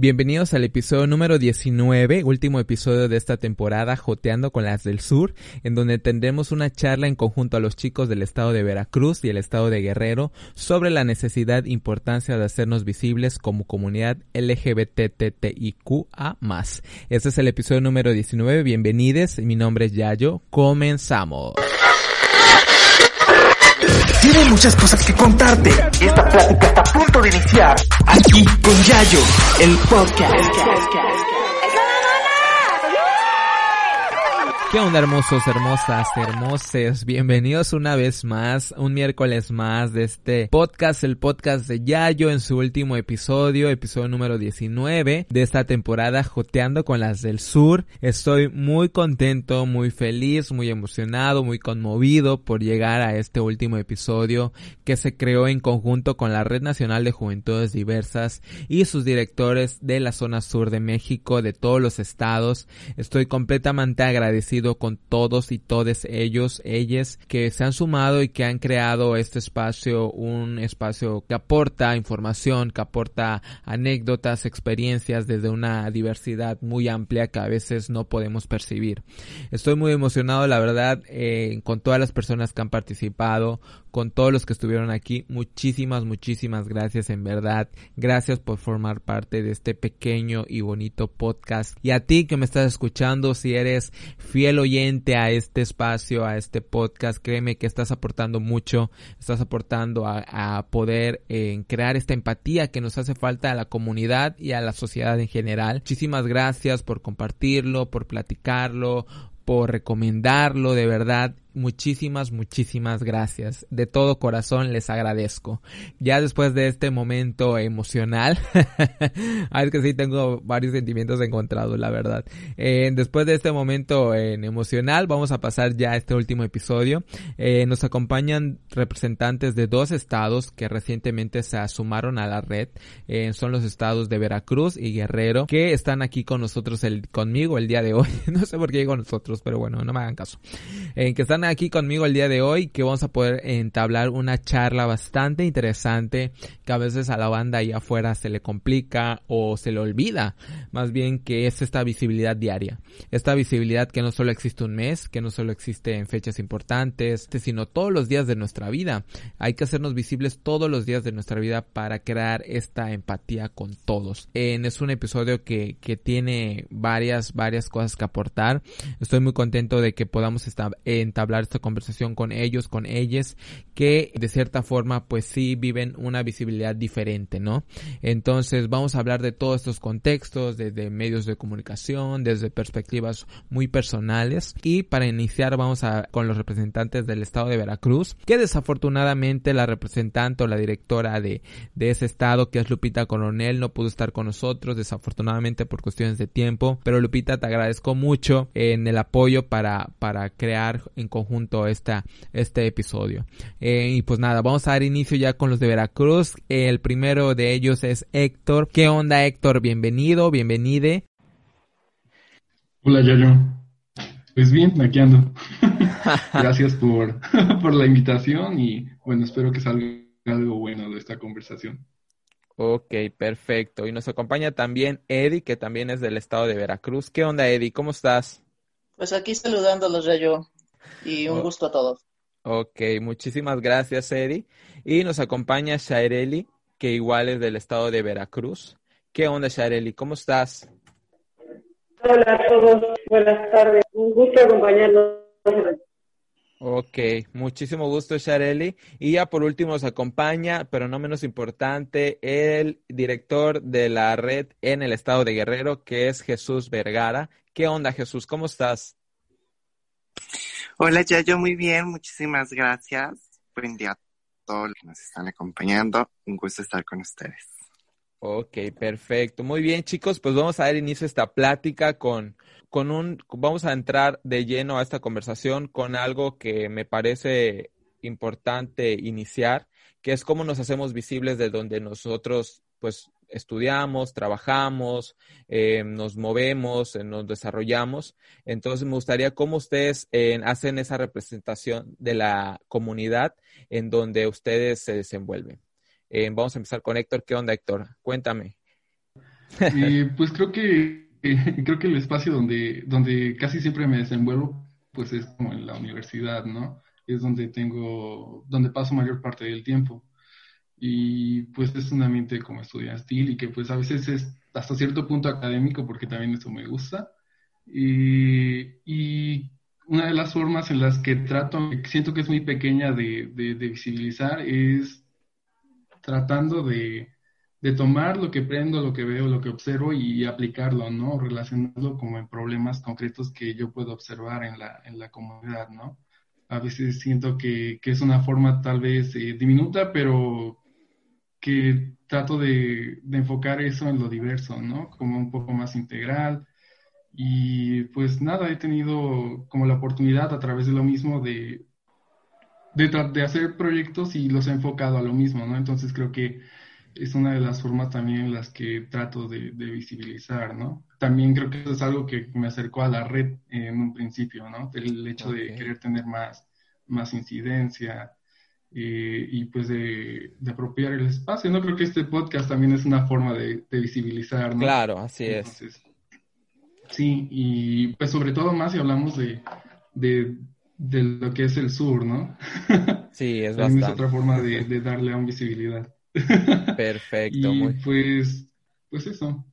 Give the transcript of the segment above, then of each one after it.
Bienvenidos al episodio número 19, último episodio de esta temporada, Joteando con las del Sur, en donde tendremos una charla en conjunto a los chicos del estado de Veracruz y el estado de Guerrero sobre la necesidad e importancia de hacernos visibles como comunidad LGBTTIQA+. Este es el episodio número 19, bienvenidos, mi nombre es Yayo, comenzamos. Tiene muchas cosas que contarte. Esta plática está a punto de iniciar. Aquí con Yayo, el podcast. ¿Qué onda hermosos, hermosas, hermoses? Bienvenidos una vez más, un miércoles más de este podcast, el podcast de Yayo en su último episodio, episodio número 19 de esta temporada Joteando con las del Sur. Estoy muy contento, muy feliz, muy emocionado, muy conmovido por llegar a este último episodio que se creó en conjunto con la Red Nacional de Juventudes Diversas y sus directores de la zona sur de México, de todos los estados. Estoy completamente agradecido con todos y todas ellos, ellas que se han sumado y que han creado este espacio, un espacio que aporta información, que aporta anécdotas, experiencias desde una diversidad muy amplia que a veces no podemos percibir. Estoy muy emocionado, la verdad, eh, con todas las personas que han participado, con todos los que estuvieron aquí. Muchísimas, muchísimas gracias en verdad. Gracias por formar parte de este pequeño y bonito podcast. Y a ti que me estás escuchando, si eres fiel oyente a este espacio, a este podcast, créeme que estás aportando mucho, estás aportando a, poder eh, crear esta empatía que nos hace falta a la comunidad y a la sociedad en general. Muchísimas gracias por compartirlo, por platicarlo, por recomendarlo, de verdad muchísimas, muchísimas gracias. De todo corazón les agradezco. Ya después de este momento emocional, es que sí tengo varios sentimientos encontrados, la verdad. Eh, después de este momento emocional, vamos a pasar ya a este último episodio. Eh, nos acompañan representantes de dos estados que recientemente se sumaron a la red. Eh, son los estados de Veracruz y Guerrero, que están aquí con nosotros, el, conmigo el día de hoy. no sé por qué digo nosotros, pero bueno, no me hagan caso. que están aquí conmigo el día de hoy que vamos a poder entablar una charla bastante interesante que a veces a la banda ahí afuera se le complica o se le olvida. Más bien que es esta visibilidad diaria. Esta visibilidad que no solo existe un mes, que no solo existe en fechas importantes, sino todos los días de nuestra vida. Hay que hacernos visibles todos los días de nuestra vida para crear esta empatía con todos. es un episodio que, que tiene varias, varias cosas que aportar. Estoy muy contento de que podamos entablar esta conversación con ellos, con ellas, que de cierta forma pues sí viven una visibilidad diferente, ¿no? Entonces vamos a hablar de todos estos contextos, desde medios de comunicación, desde perspectivas muy personales y para iniciar vamos a con los representantes del estado de Veracruz, que desafortunadamente la representante o la directora de, de ese estado, que es Lupita Coronel, no pudo estar con nosotros, desafortunadamente por cuestiones de tiempo, pero Lupita te agradezco mucho en el apoyo para, para crear en conjunto esta, este episodio. Eh, y pues nada, vamos a dar inicio ya con los de Veracruz. El primero de ellos es Héctor. ¿Qué onda Héctor? Bienvenido, bienvenide. Hola Yayo. Pues bien, aquí ando. Gracias por, por la invitación y bueno, espero que salga algo bueno de esta conversación. Ok, perfecto. Y nos acompaña también Eddie, que también es del estado de Veracruz. ¿Qué onda, Eddie? ¿Cómo estás? Pues aquí saludándolos, Yayo y un oh. gusto a todos. Ok, muchísimas gracias, Eddie. Y nos acompaña Shaireli, que igual es del estado de Veracruz. ¿Qué onda, Shaireli? ¿Cómo estás? Hola a todos, buenas tardes. Un gusto acompañarnos. Ok, muchísimo gusto, Shareli. Y ya por último nos acompaña, pero no menos importante, el director de la red en el estado de Guerrero, que es Jesús Vergara. ¿Qué onda, Jesús? ¿Cómo estás? Hola, Yayo, muy bien, muchísimas gracias. Buen día a todos los que nos están acompañando. Un gusto estar con ustedes. Ok, perfecto. Muy bien, chicos, pues vamos a dar inicio a esta plática con, con un, vamos a entrar de lleno a esta conversación con algo que me parece importante iniciar, que es cómo nos hacemos visibles de donde nosotros, pues, estudiamos, trabajamos, eh, nos movemos, eh, nos desarrollamos. Entonces me gustaría cómo ustedes eh, hacen esa representación de la comunidad en donde ustedes se desenvuelven. vamos a empezar con Héctor. ¿Qué onda, Héctor? Cuéntame. pues creo que creo que el espacio donde, donde casi siempre me desenvuelvo, pues es como en la universidad, ¿no? Es donde tengo, donde paso mayor parte del tiempo. Y pues es un ambiente como estudiantil y que pues a veces es hasta cierto punto académico porque también eso me gusta. Y, y una de las formas en las que trato, siento que es muy pequeña de, de, de visibilizar, es tratando de, de tomar lo que prendo, lo que veo, lo que observo y aplicarlo, ¿no? Relacionarlo como en problemas concretos que yo puedo observar en la, en la comunidad, ¿no? A veces siento que, que es una forma tal vez eh, diminuta, pero que trato de, de, enfocar eso en lo diverso, ¿no? Como un poco más integral. Y pues nada, he tenido como la oportunidad a través de lo mismo de, de, de hacer proyectos y los he enfocado a lo mismo, ¿no? Entonces creo que es una de las formas también en las que trato de, visibilizar, ¿no? También creo que eso es algo que me acercó a la red en un principio, ¿no? El hecho de querer tener más, más incidencia eh, y pues de, apropiar el espacio, ¿no? Creo que este podcast también es una forma de, visibilizar, ¿no? Claro, así es. Sí, y pues sobre todo más si hablamos de, de, lo que es el sur, ¿no? Sí, es bastante. es otra forma de, de darle aún visibilidad. Perfecto. muy... pues, pues eso.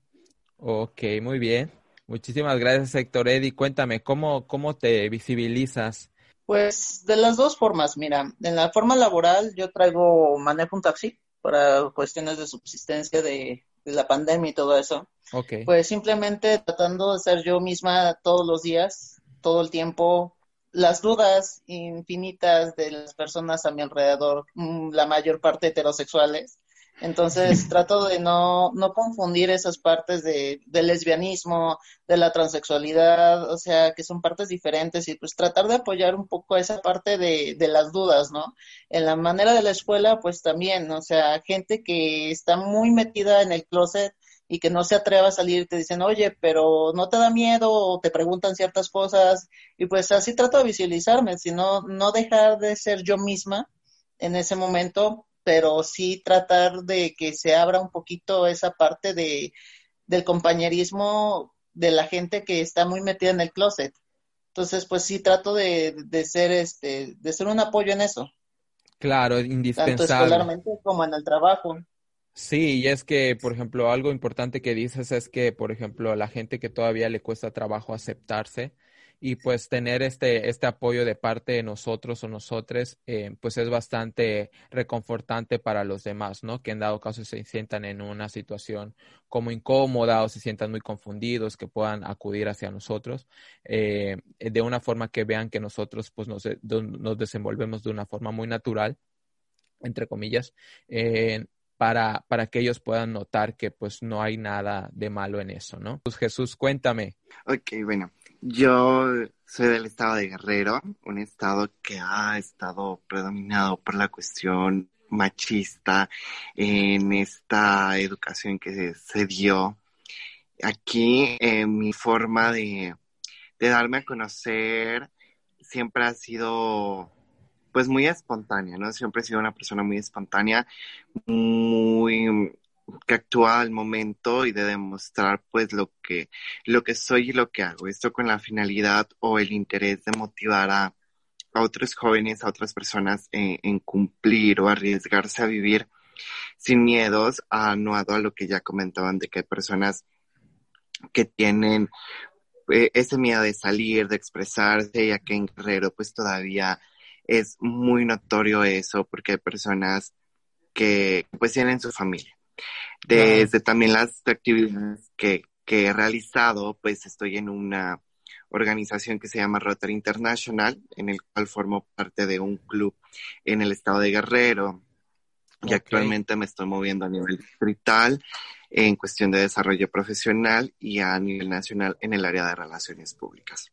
Ok, muy bien. Muchísimas gracias, Héctor Eddy. Cuéntame, ¿cómo, ¿cómo te visibilizas? Pues de las dos formas, mira, en la forma laboral yo traigo, manejo un taxi para cuestiones de subsistencia de, de la pandemia y todo eso. Ok. Pues simplemente tratando de ser yo misma todos los días, todo el tiempo, las dudas infinitas de las personas a mi alrededor, mm, la mayor parte heterosexuales. Entonces trato de no, no confundir esas partes de, del lesbianismo, de la transexualidad, o sea, que son partes diferentes y pues tratar de apoyar un poco esa parte de, de las dudas, ¿no? En la manera de la escuela, pues también, o sea, gente que está muy metida en el closet, y que no se atreva a salir, te dicen, oye, pero no te da miedo o te preguntan ciertas cosas y pues así trato de visualizarme, sino no dejar de ser yo misma en ese momento, pero sí tratar de que se abra un poquito esa parte de, del compañerismo de la gente que está muy metida en el closet. Entonces, pues sí trato de, de ser este, de ser un apoyo en eso. Claro, indispensable. Tanto escolarmente como en el trabajo. Sí, y es que, por ejemplo, algo importante que dices es que, por ejemplo, a la gente que todavía le cuesta trabajo aceptarse y pues tener este, este apoyo de parte de nosotros o nosotros, eh, pues es bastante reconfortante para los demás, ¿no? Que en dado caso se sientan en una situación como incómoda o se sientan muy confundidos, que puedan acudir hacia nosotros eh, de una forma que vean que nosotros pues nos, nos desenvolvemos de una forma muy natural entre comillas, eh, para, para que ellos puedan notar que pues no hay nada de malo en eso, ¿no? Pues Jesús, cuéntame. Ok, bueno, yo soy del estado de Guerrero, un estado que ha estado predominado por la cuestión machista en esta educación que se, dio. Aquí eh, mi forma de, de darme a conocer siempre ha sido pues muy espontánea, ¿no? Siempre he sido una persona muy espontánea, muy que actúa al momento y de demostrar pues lo que, lo que soy y lo que hago. Esto con la finalidad o el interés de motivar a, otros jóvenes, a otras personas en, en, cumplir o arriesgarse a vivir sin miedos, anuado a lo que ya comentaban de que hay personas que tienen eh, ese miedo de salir, de expresarse, ya que en Guerrero pues todavía es muy notorio eso porque hay personas que pues tienen su familia. Desde también las actividades que, que he realizado, pues estoy en una organización que se llama Rotary International, en el cual formo parte de un club en el estado de Guerrero. Y actualmente me estoy moviendo a nivel distrital en cuestión de desarrollo profesional y a nivel nacional en el área de relaciones públicas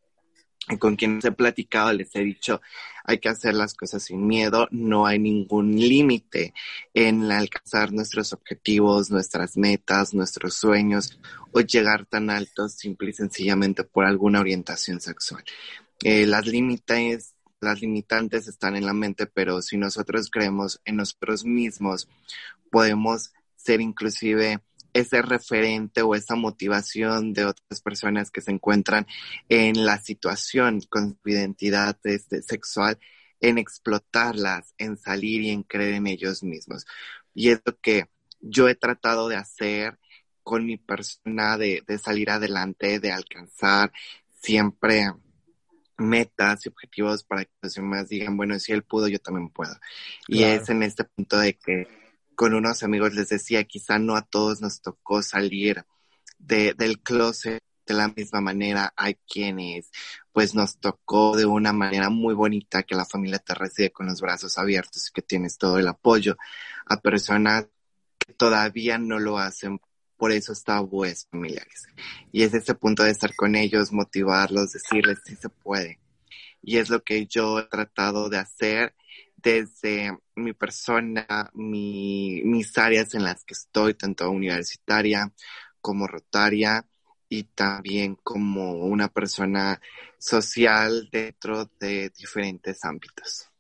con quienes he platicado les he dicho, hay que hacer las cosas sin miedo, no hay ningún límite en alcanzar nuestros objetivos, nuestras metas, nuestros sueños o llegar tan altos simple y sencillamente por alguna orientación sexual. Eh, las limitantes, las limitantes están en la mente, pero si nosotros creemos en nosotros mismos, podemos ser inclusive ese referente o esa motivación de otras personas que se encuentran en la situación con su identidad este, sexual, en explotarlas, en salir y en creer en ellos mismos. Y es lo que yo he tratado de hacer con mi persona, de, de salir adelante, de alcanzar siempre metas y objetivos para que los demás digan, bueno, si él pudo, yo también puedo. Y es en este punto de que con unos amigos les decía, quizá no a todos nos tocó salir de, del closet de la misma manera. Hay quienes, pues nos tocó de una manera muy bonita que la familia te recibe con los brazos abiertos y que tienes todo el apoyo. A personas que todavía no lo hacen, por eso está pues familiares. Y es ese punto de estar con ellos, motivarlos, decirles si se puede. Y es lo que yo he tratado de hacer desde mi persona, mi, mis áreas en las que estoy, tanto universitaria como rotaria y también como una persona social dentro de diferentes ámbitos.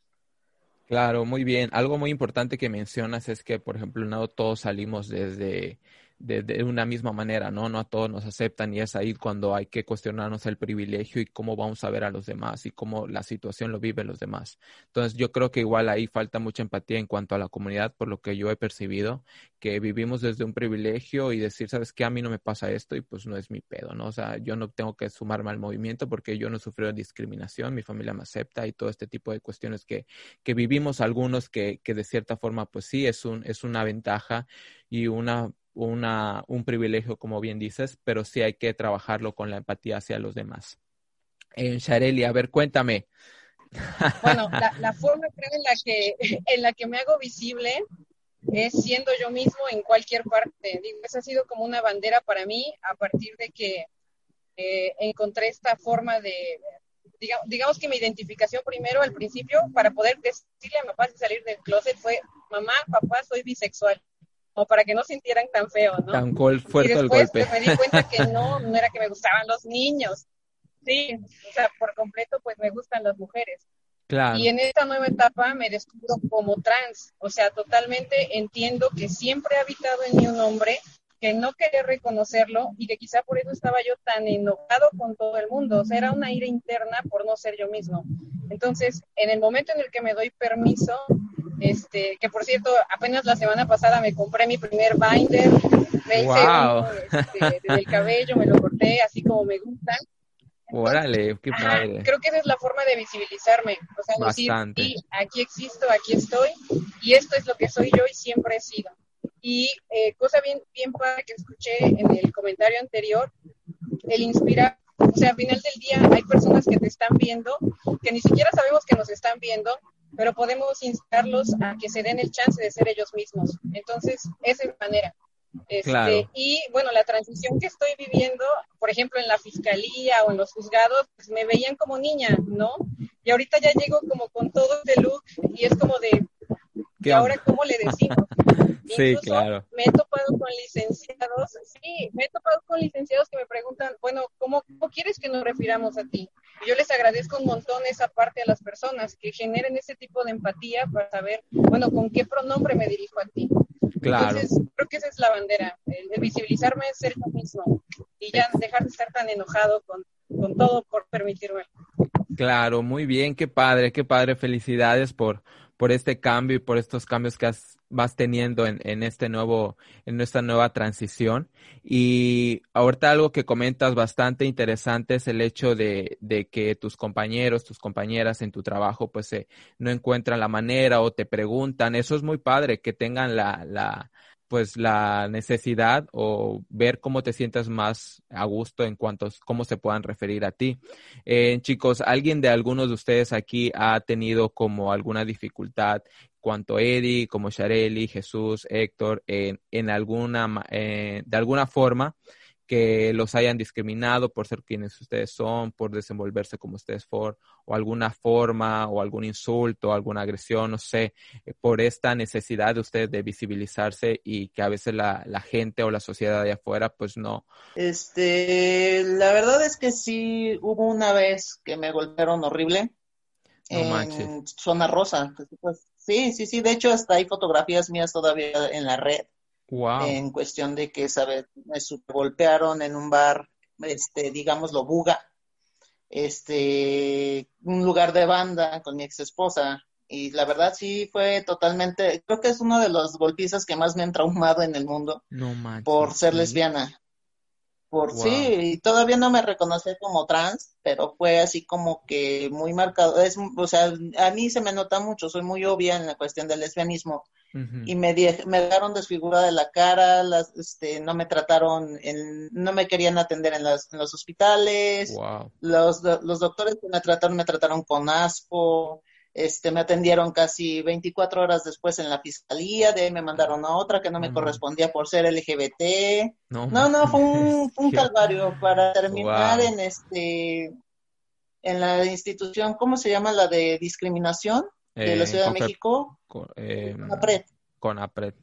Claro, muy bien. Algo muy importante que mencionas es que, por ejemplo, no todos salimos desde de, una misma manera, ¿no? No a todos nos aceptan y es ahí cuando hay que cuestionarnos el privilegio y cómo vamos a ver a los demás y cómo la situación lo viven los demás. Entonces yo creo que igual ahí falta mucha empatía en cuanto a la comunidad, por lo que yo he percibido, que vivimos desde un privilegio y decir, ¿sabes qué? A mí no me pasa esto y pues no es mi pedo, ¿no? O sea, yo no tengo que sumarme al movimiento porque yo no sufrí discriminación, mi familia me acepta y todo este tipo de cuestiones que, que vivimos algunos que, que de cierta forma pues sí es, un, es una ventaja y una una, un privilegio, como bien dices, pero sí hay que trabajarlo con la empatía hacia los demás. Eh, Shareli, a ver, cuéntame. Bueno, la, forma creo en la que en la que me hago visible es siendo yo mismo en cualquier parte. Digo, esa ha sido como una bandera para mí a partir de que eh, encontré esta forma de, digamos, digamos, que mi identificación primero al principio para poder decirle a mi papá salir del closet fue, mamá, papá, soy bisexual o para que no sintieran tan feo, ¿no? Tan fuerte y el golpe. Pues, me di cuenta que no, no era que me gustaban los niños. Sí, o sea, por completo, pues me gustan las mujeres. Claro. Y en esta nueva etapa me descubro como trans, o sea, totalmente entiendo que siempre ha habitado en mí un hombre que no quería reconocerlo y que quizá por eso estaba yo tan enojado con todo el mundo, o sea, era una ira interna por no ser yo mismo. Entonces, en el momento en el que me doy permiso este, que por cierto, apenas la semana pasada me compré mi primer binder, me hice este, del cabello, me lo corté así como me gusta. Órale, qué padre. creo que esa es la forma de visibilizarme, o sea, Bastante. decir, sí, aquí existo, aquí estoy, y esto es lo que soy yo y siempre he sido. Y eh, cosa bien, bien padre que escuché en el comentario anterior, el inspirar, o sea, al final del día hay personas que te están viendo, que ni siquiera sabemos que nos están viendo, pero podemos instarlos a que se den el chance de ser ellos mismos. Entonces, esa es manera. Este, Y bueno, la transición que estoy viviendo, por ejemplo, en la fiscalía o en los juzgados, pues me veían como niña, ¿no? Y ahorita ya llego como con todo este look y es como de, ¿y ahora cómo le decimos? sí, claro. Me he topado con licenciados, sí, me he topado con licenciados que me preguntan, bueno, ¿cómo, cómo quieres que nos refiramos a ti? yo les agradezco un montón esa parte a las personas que generen ese tipo de empatía para saber, bueno, con qué pronombre me dirijo a ti. Claro. Entonces, creo que esa es la bandera, el, visibilizarme, ser yo mismo y ya dejar de estar tan enojado con, con todo por permitirme. Claro, muy bien, qué padre, qué padre, felicidades por, por este cambio y por estos cambios que has, vas teniendo en, en este nuevo, en esta nueva transición. Y ahorita algo que comentas bastante interesante es el hecho de, de que tus compañeros, tus compañeras en tu trabajo, pues eh, no encuentran la manera o te preguntan. Eso es muy padre, que tengan la, la, pues la necesidad o ver cómo te sientas más a gusto en cuanto a cómo se puedan referir a ti. Eh, chicos, ¿alguien de algunos de ustedes aquí ha tenido como alguna dificultad cuanto Eddie, como Shareli, Jesús, Héctor, en, en alguna, eh, de alguna forma? Que los hayan discriminado por ser quienes ustedes son, por desenvolverse como ustedes son, o alguna forma, o algún insulto, alguna agresión, no sé, eh, por esta necesidad de ustedes de visibilizarse y que a veces la, la gente o la sociedad de afuera, pues no. Este, la verdad es que sí hubo una vez que me golpearon horrible. en zona rosa. Pues, sí, sí, sí. De hecho, hasta hay fotografías mías todavía en la red En cuestión de que, ¿sabes? Me golpearon en un bar, este, digámoslo, Buga, este, un lugar de banda con mi ex esposa. Y la verdad sí fue totalmente, creo que es uno de los golpizas que más me han traumado en el mundo. por ser lesbiana. Por sí, y todavía no me reconocí como trans, pero fue así como que muy marcado. Es, o sea, a mí se me nota mucho, soy muy obvia en la cuestión del lesbianismo. Y me, me dejaron desfigurada de la cara, las, este, no me trataron, en, no me querían atender en, las, en los hospitales. Los, los doctores que me trataron, me trataron con asco. Este, me atendieron casi 24 horas después en la fiscalía, de ahí me mandaron a otra que no me correspondía por ser LGBT. No, no, fue un, calvario para terminar en este en la institución, ¿cómo se llama? La de discriminación de la eh, Ciudad de México. Con, eh, Con APRED.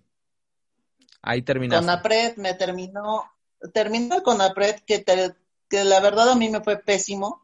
Ahí terminó. Con APRED me terminó, terminó con APRED que, que la verdad a mí me fue pésimo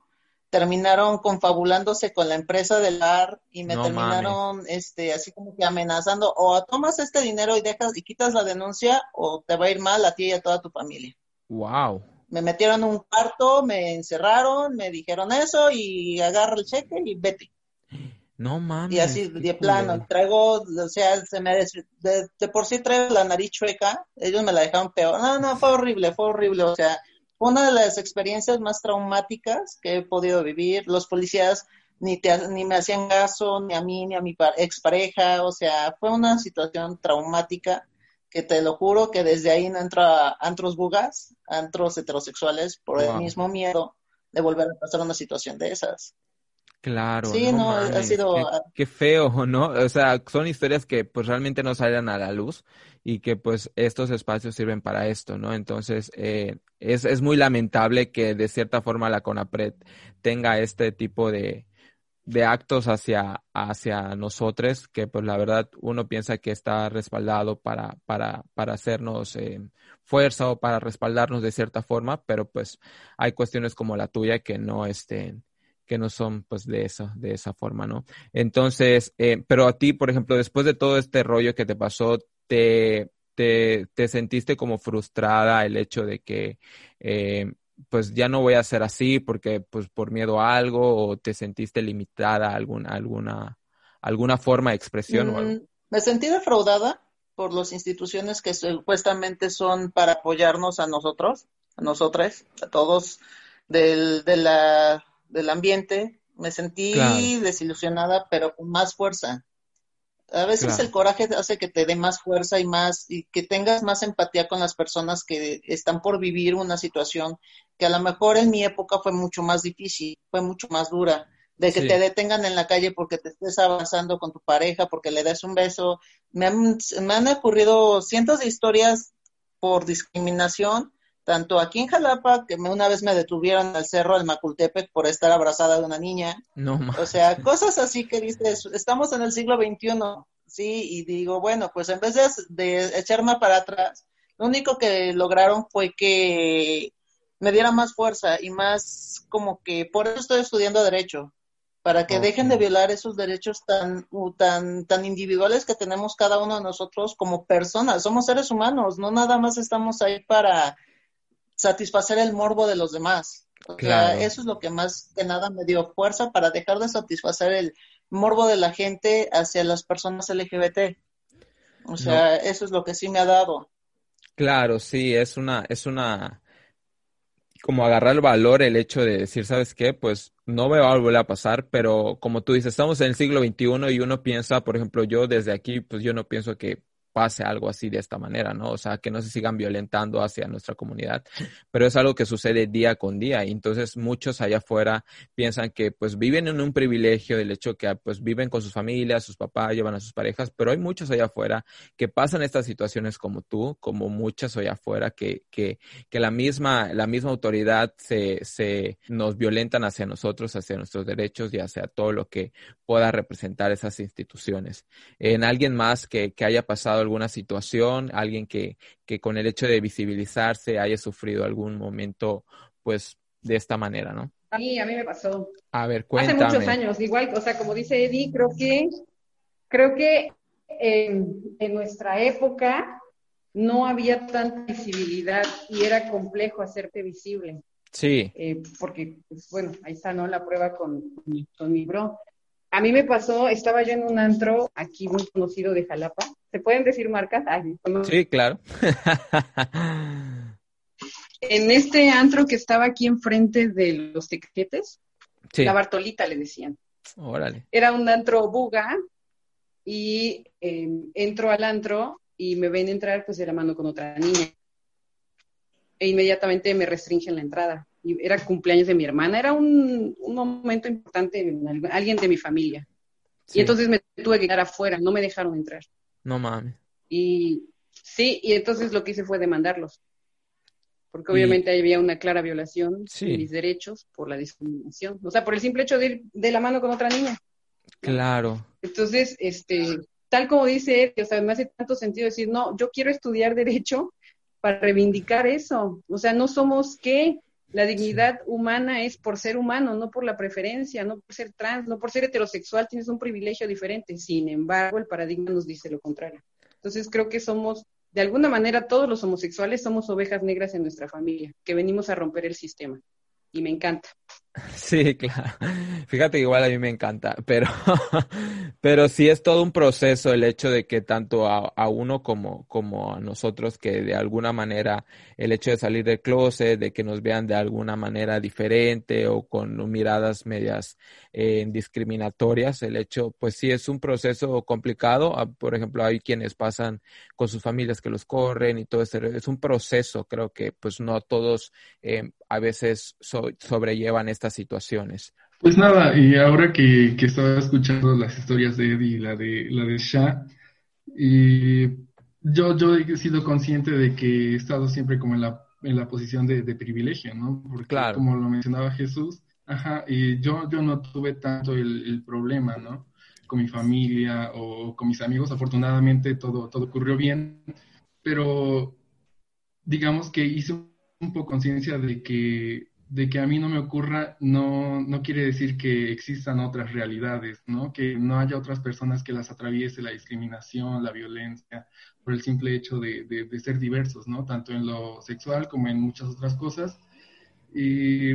terminaron confabulándose con la empresa del bar y me terminaron este así como que amenazando o tomas este dinero y dejas y quitas la denuncia o te va a ir mal a ti y a toda tu familia. Wow. Me metieron en un cuarto, me encerraron, me dijeron eso y agarra el cheque y vete. No mames. Y así de plano, traigo, o sea, se me de, de, por sí traigo la nariz chueca, ellos me la dejaron peor. No, no, fue horrible, fue horrible, o sea, una de las experiencias más traumáticas que he podido vivir. Los policías ni, te, ni me hacían caso, ni a mí, ni a mi expareja. O sea, fue una situación traumática que te lo juro que desde ahí no entro a antros bugas, antros heterosexuales, por el mismo miedo de volver a pasar una situación de esas. Claro. Sí, no, ha sido... Qué, qué, feo, ¿no? O sea, son historias que pues realmente no salen a la luz y que pues estos espacios sirven para esto, ¿no? Entonces, eh, es, es muy lamentable que de cierta forma la CONAPRED tenga este tipo de, de actos hacia, hacia nosotros, que pues la verdad uno piensa que está respaldado para, para, para hacernos eh, fuerza o para respaldarnos de cierta forma, pero pues hay cuestiones como la tuya que no estén que no son pues de esa, de esa forma, ¿no? Entonces, eh, pero a ti, por ejemplo, después de todo este rollo que te pasó, ¿te, te, te sentiste como frustrada el hecho de que eh, pues ya no voy a ser así porque pues por miedo a algo o te sentiste limitada a alguna, alguna, alguna forma de expresión o algo? Mm, me sentí defraudada por las instituciones que supuestamente son para apoyarnos a nosotros, a nosotras, a todos del, de la del ambiente, me sentí desilusionada, pero con más fuerza. A veces el coraje hace que te dé más fuerza y más, y que tengas más empatía con las personas que están por vivir una situación que a lo mejor en mi época fue mucho más difícil, fue mucho más dura, de que te detengan en la calle porque te estés avanzando con tu pareja, porque le des un beso. Me han, me han ocurrido cientos de historias por discriminación tanto aquí en Jalapa, que una vez me detuvieron al cerro del Macultepec por estar abrazada de una niña. No O sea, cosas así que dices, estamos en el siglo XXI, sí, y digo, bueno, pues en vez de, de echarme para atrás, lo único que lograron fue que me diera más fuerza y más como que por eso estoy estudiando derecho, para que dejen de violar esos derechos tan, tan, tan individuales que tenemos cada uno de nosotros como personas. Somos seres humanos, no nada más estamos ahí para satisfacer el morbo de los demás. O sea, eso es lo que más que nada me dio fuerza para dejar de satisfacer el morbo de la gente hacia las personas LGBT. O sea, eso es lo que sí me ha dado. Claro, sí, es una, es una, como agarrar el valor el hecho de decir, ¿sabes qué? Pues no me va a volver a pasar, pero como tú dices, estamos en el siglo XXI y uno piensa, por ejemplo, yo desde aquí, pues yo no pienso que pase algo así de esta manera, ¿no? O sea, que no se sigan violentando hacia nuestra comunidad, pero es algo que sucede día con día y entonces muchos allá afuera piensan que pues viven en un privilegio del hecho que pues viven con sus familias, sus papás, llevan a sus parejas, pero hay muchos allá afuera que pasan estas situaciones como tú, como muchas allá afuera que, que, que la misma, la misma autoridad se, se nos violentan hacia nosotros, hacia nuestros derechos y hacia todo lo que pueda representar esas instituciones. En alguien más que, que haya pasado alguna situación, alguien que, que con el hecho de visibilizarse haya sufrido algún momento, pues, de esta manera, ¿no? A mí, a mí me pasó. A ver, cuéntame. Hace muchos años, igual, o sea, como dice Eddie, creo que, creo que en, en nuestra época no había tanta visibilidad y era complejo hacerte visible. Sí. Eh, porque, pues, bueno, ahí está, ¿no? La prueba con, con mi bro. A mí me pasó, estaba yo en un antro aquí muy conocido de Jalapa. ¿Se pueden decir marcas? sí, claro. en este antro que estaba aquí enfrente de los tequetes, la Bartolita le decían. Órale. Era un antro buga y em, entro al antro y me ven entrar pues de la mano con otra niña. E inmediatamente me restringen la entrada. Y era cumpleaños de mi hermana, era un, momento importante en alguien de mi familia. Y entonces me tuve que quedar afuera, no me dejaron entrar. No mames. Y sí, y entonces lo que hice fue demandarlos porque obviamente había una clara violación de mis derechos por la discriminación, o sea, por el simple hecho de ir de la mano con otra niña. Claro. Entonces, este, tal como dice él, o sea, me hace tanto sentido decir, no, yo quiero estudiar derecho para reivindicar eso, o sea, no somos qué, la dignidad humana es por ser humano, no por la preferencia, no por ser trans, no por ser heterosexual, tienes un privilegio diferente. Sin embargo, el paradigma nos dice lo contrario. Entonces, creo que somos de alguna manera todos los homosexuales somos ovejas negras en nuestra familia, que venimos a romper el sistema. Y me encanta. Sí, claro. Fíjate, igual a mí me encanta, pero, pero sí es todo un proceso el hecho de que tanto a, uno como, como a nosotros, que de alguna manera el hecho de salir del closet, de que nos vean de alguna manera diferente o con miradas medias eh, discriminatorias, el hecho, pues sí es un proceso complicado. Ah, por ejemplo, hay quienes pasan con sus familias que los corren y todo eso. Es un proceso, creo que pues no todos eh, a veces sobrellevan esta situaciones. Pues nada, y ahora que, estaba escuchando las historias de Eddie y la de, la de Shah, y yo, yo he sido consciente de que he estado siempre como en la, en la posición de, privilegio, ¿no? Porque como lo mencionaba Jesús, ajá, y yo, yo no tuve tanto el, problema, ¿no? Con mi familia o con mis amigos, afortunadamente todo, todo ocurrió bien, pero digamos que hice un poco conciencia de que de que a mí no me ocurra no, no quiere decir que existan otras realidades, ¿no? Que no haya otras personas que las atraviese la discriminación, la violencia, por el simple hecho de, de, ser diversos, ¿no? Tanto en lo sexual como en muchas otras cosas. Y,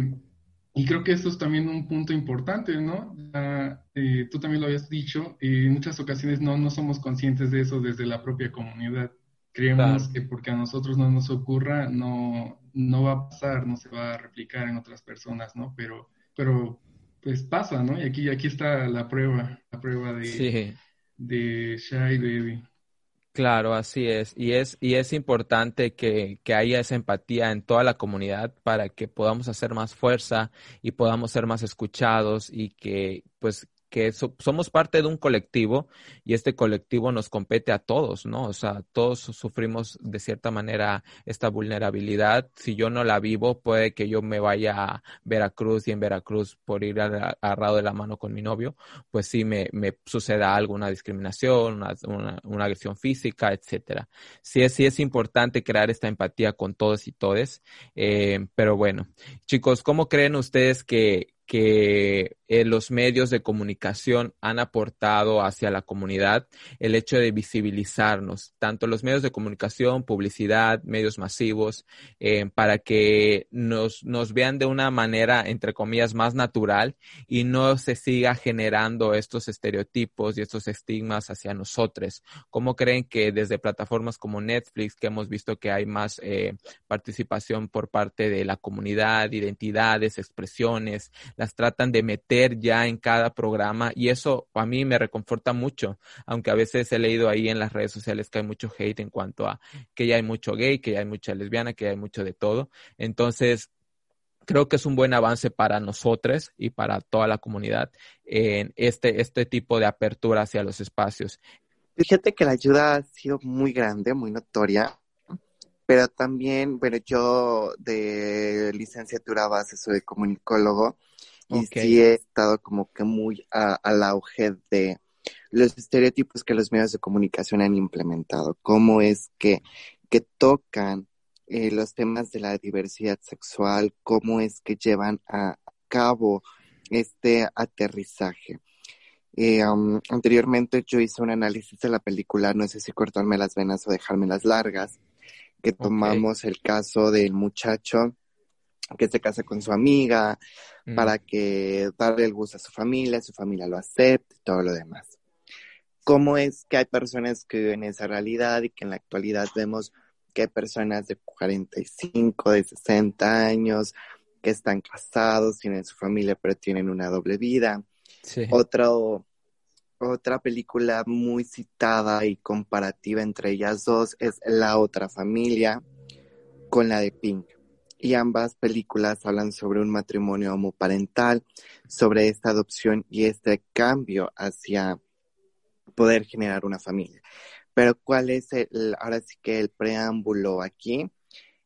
y creo que esto es también un punto importante, ¿no? Eh, tú también lo habías dicho, y en muchas ocasiones no, no somos conscientes de eso desde la propia comunidad. Creemos que porque a nosotros no nos ocurra, no, no va a pasar, no se va a replicar en otras personas, ¿no? Pero, pero pues pasa, ¿no? Y aquí, aquí está la prueba, la prueba de, de Shai Baby. Claro, así es. Y es, y es importante que, que, haya esa empatía en toda la comunidad para que podamos hacer más fuerza y podamos ser más escuchados y que pues que somos parte de un colectivo y este colectivo nos compete a todos, ¿no? O sea, todos sufrimos de cierta manera esta vulnerabilidad. Si yo no la vivo, puede que yo me vaya a Veracruz y en Veracruz por ir agarrado de la mano con mi novio, pues sí me, suceda algo, una discriminación, una, agresión física, etcétera. Sí sí es importante crear esta empatía con todos y todes, eh, pero bueno, chicos, ¿cómo creen ustedes que, que eh, los medios de comunicación han aportado hacia la comunidad el hecho de visibilizarnos, tanto los medios de comunicación, publicidad, medios masivos, eh, para que nos, nos vean de una manera, entre comillas, más natural y no se siga generando estos estereotipos y estos estigmas hacia nosotros. ¿Cómo creen que desde plataformas como Netflix, que hemos visto que hay más eh, participación por parte de la comunidad, identidades, expresiones, las tratan de meter ya en cada programa y eso a mí me reconforta mucho, aunque a veces he leído ahí en las redes sociales que hay mucho hate en cuanto a que ya hay mucho gay, que ya hay mucha lesbiana, que ya hay mucho de todo. Entonces, creo que es un buen avance para nosotros y para toda la comunidad en este, este tipo de apertura hacia los espacios. Fíjate que la ayuda ha sido muy grande, muy notoria, pero también, bueno, yo de licenciatura base soy comunicólogo y sí he estado como que muy al auge de los estereotipos que los medios de comunicación han implementado, cómo es que, que tocan eh, los temas de la diversidad sexual, cómo es que llevan a cabo este aterrizaje. Eh, anteriormente yo hice un análisis de la película, no sé si cortarme las venas o dejarme las largas, que tomamos el caso del muchacho que se casa con su amiga mm. para que darle el gusto a su familia, su familia lo acepte, todo lo demás. ¿Cómo es que hay personas que viven esa realidad y que en la actualidad vemos que hay personas de 45, de 60 años que están casados, tienen su familia, pero tienen una doble vida? Otro, otra película muy citada y comparativa entre ellas dos es La otra familia con la de Pink. Y ambas películas hablan sobre un matrimonio homoparental, sobre esta adopción y este cambio hacia poder generar una familia. Pero ¿cuál es el, ahora sí que el preámbulo aquí?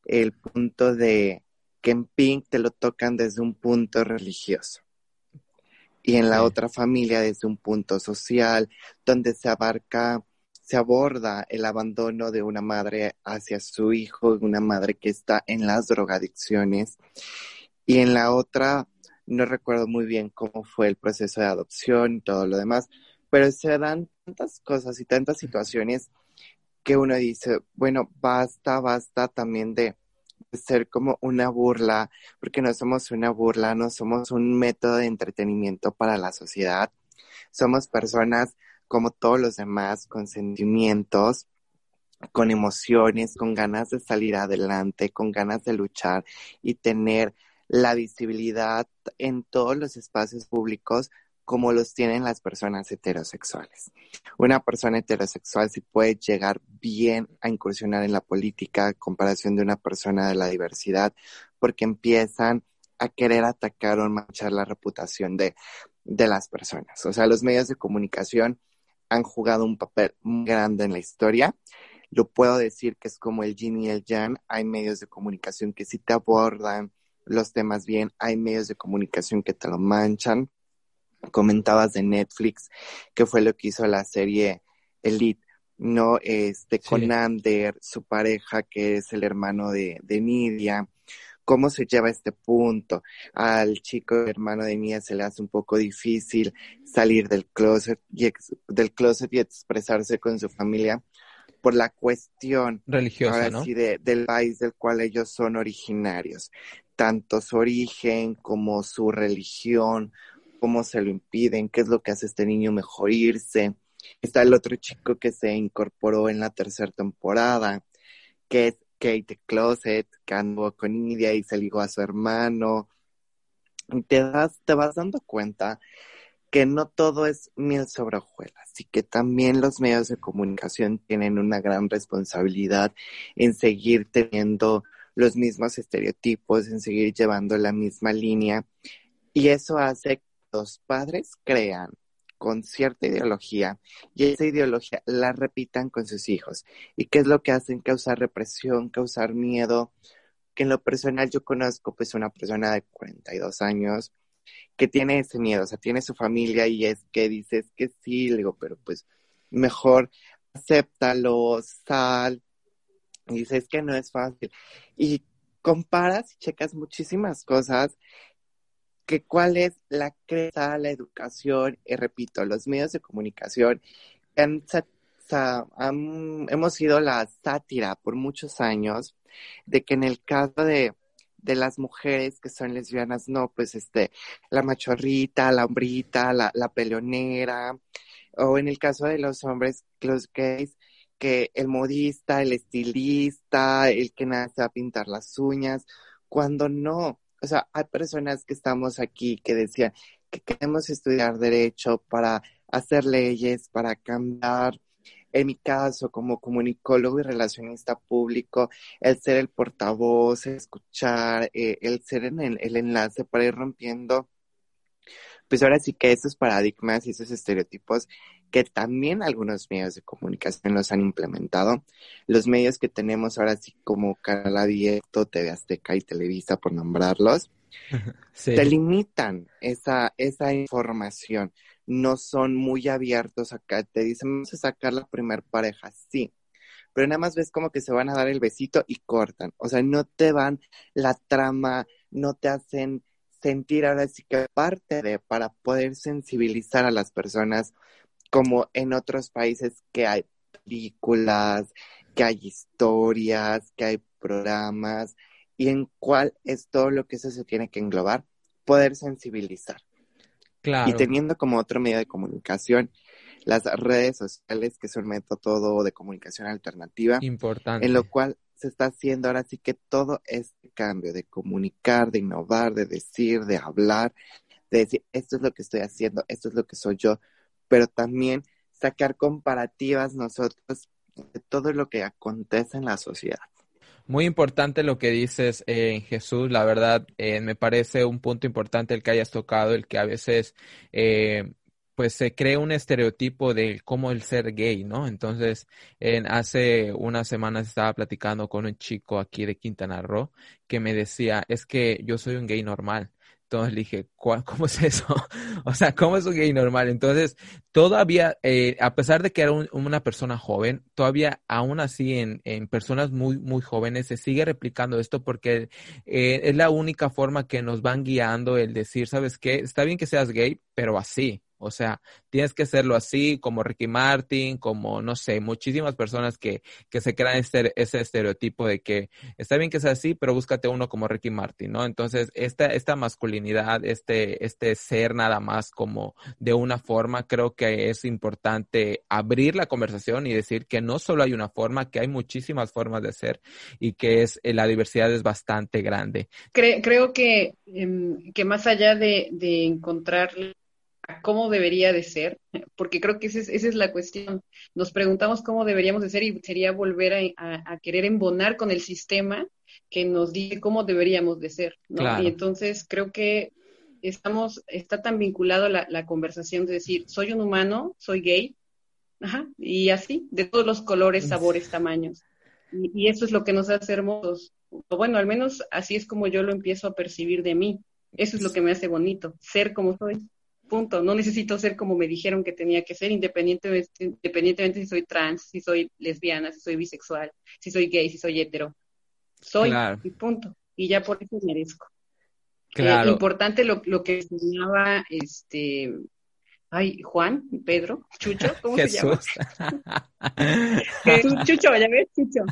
El punto de que en Pink te lo tocan desde un punto religioso y en la otra familia desde un punto social, donde se abarca, se aborda el abandono de una madre hacia su hijo, una madre que está en las drogadicciones. Y en la otra, no recuerdo muy bien cómo fue el proceso de adopción y todo lo demás, pero se dan tantas cosas y tantas situaciones que uno dice, bueno, basta, basta también de ser como una burla, porque no somos una burla, no somos un método de entretenimiento para la sociedad. Somos personas como todos los demás, con sentimientos, con emociones, con ganas de salir adelante, con ganas de luchar y tener la visibilidad en todos los espacios públicos como los tienen las personas heterosexuales. Una persona heterosexual sí puede llegar bien a incursionar en la política a comparación de una persona de la diversidad, porque empiezan a querer atacar o manchar la reputación de, de las personas. O sea, los medios de comunicación han jugado un papel muy grande en la historia. Lo puedo decir que es como el yin y el yang. Hay medios de comunicación que sí te abordan los temas bien, hay medios de comunicación que te lo manchan comentabas de Netflix, que fue lo que hizo la serie Elite, ¿no? Este, con Ander, su pareja, que es el hermano de, de Nidia. ¿Cómo se lleva este punto? Al chico hermano de Nidia se le hace un poco difícil salir del closet y, del closet y expresarse con su familia por la cuestión religiosa, del país del cual ellos son originarios. Tanto su origen como su religión cómo se lo impiden, qué es lo que hace este niño mejor irse. Está el otro chico que se incorporó en la tercera temporada, que es Kate Closet, que andó con Nidia y se ligó a su hermano. te, das, te vas dando cuenta que no todo es miel sobre hojuelas y que también los medios de comunicación tienen una gran responsabilidad en seguir teniendo los mismos estereotipos, en seguir llevando la misma línea. Y eso hace los padres crean con cierta ideología y esa ideología la repitan con sus hijos. ¿Y qué es lo que hacen? Causar represión, causar miedo. Que en lo personal yo conozco pues una persona de 42 años que tiene ese miedo, o sea, tiene su familia y es que dices que sí, le digo, pero pues mejor acéptalo, sal. Y dices que no es fácil. Y comparas y checas muchísimas cosas que cuál es la creencia, la educación, y repito, los medios de comunicación hemos sido la sátira por muchos años de que en el caso de, de las mujeres que son lesbianas, no, pues este, la machorrita, la hombrita, la, la peleonera, o en el caso de los hombres, los gays, que el modista, el estilista, el que nace a pintar las uñas, cuando no, o sea, hay personas que estamos aquí que decían que queremos estudiar derecho para hacer leyes, para cambiar. En mi caso, como comunicólogo y relacionista público, el ser el portavoz, escuchar, eh, el ser en el, el enlace para ir rompiendo pues ahora sí que esos paradigmas y esos estereotipos que también algunos medios de comunicación los han implementado. Los medios que tenemos ahora sí como Canal Abierto, TV Azteca y Televisa, por nombrarlos, te limitan esa, esa información. No son muy abiertos acá. Te dicen, vamos a sacar la primer pareja, sí. Pero nada más ves como que se van a dar el besito y cortan. O sea, no te van la trama, no te hacen sentir ahora sí que parte de para poder sensibilizar a las personas como en otros países que hay películas, que hay historias, que hay programas y en cuál es todo lo que eso se tiene que englobar, poder sensibilizar. Claro. Y teniendo como otro medio de comunicación las redes sociales, que es un método de comunicación alternativa. Importante. En lo cual se está haciendo ahora sí que todo este cambio de comunicar, de innovar, de decir, de hablar, de decir, esto es lo que estoy haciendo, esto es lo que soy yo, pero también sacar comparativas nosotros de todo lo que acontece en la sociedad. Muy importante lo que dices, eh, Jesús. La verdad, eh, me parece un punto importante el que hayas tocado, el que a veces eh, pues se crea un estereotipo de cómo el ser gay, ¿no? Entonces, en, hace unas semanas estaba platicando con un chico aquí de Quintana Roo que me decía, es que yo soy un gay normal. Entonces le dije, ¿cómo es eso? o sea, ¿cómo es un gay normal? Entonces, todavía, eh, a pesar de que era una persona joven, todavía aún así en, en, personas muy, muy jóvenes se sigue replicando esto porque eh, es la única forma que nos van guiando el decir, ¿sabes qué? Está bien que seas gay, pero así. O sea, tienes que hacerlo así, como Ricky Martin, como, no sé, muchísimas personas que, que se crean este, ese estereotipo de que está bien que sea así, pero búscate uno como Ricky Martin, ¿no? Entonces, esta, esta masculinidad, este, este ser nada más como de una forma, creo que es importante abrir la conversación y decir que no solo hay una forma, que hay muchísimas formas de ser y que es, eh, la diversidad es bastante grande. creo que, em, que más allá de, de encontrar cómo debería de ser, porque creo que esa es, la cuestión. Nos preguntamos cómo deberíamos de ser y sería volver a, querer embonar con el sistema que nos dice cómo deberíamos de ser, ¿no? Y entonces creo que estamos, está tan vinculado la, la conversación de decir, soy un humano, soy gay, ajá, y así, de todos los colores, sabores, tamaños. Y, y eso es lo que nos hace hermosos. O bueno, al menos así es como yo lo empiezo a percibir de mí. Eso es lo que me hace bonito, ser como soy. Punto. No necesito ser como me dijeron que tenía que ser, independientemente, independientemente si soy trans, si soy lesbiana, si soy bisexual, si soy gay, si soy hetero. Soy y punto. Y ya por eso merezco. Claro. importante lo, lo que enseñaba este Ay, Juan, Pedro, Chucho, ¿cómo se llama? Jesús, Chucho, ya ves, Chucho.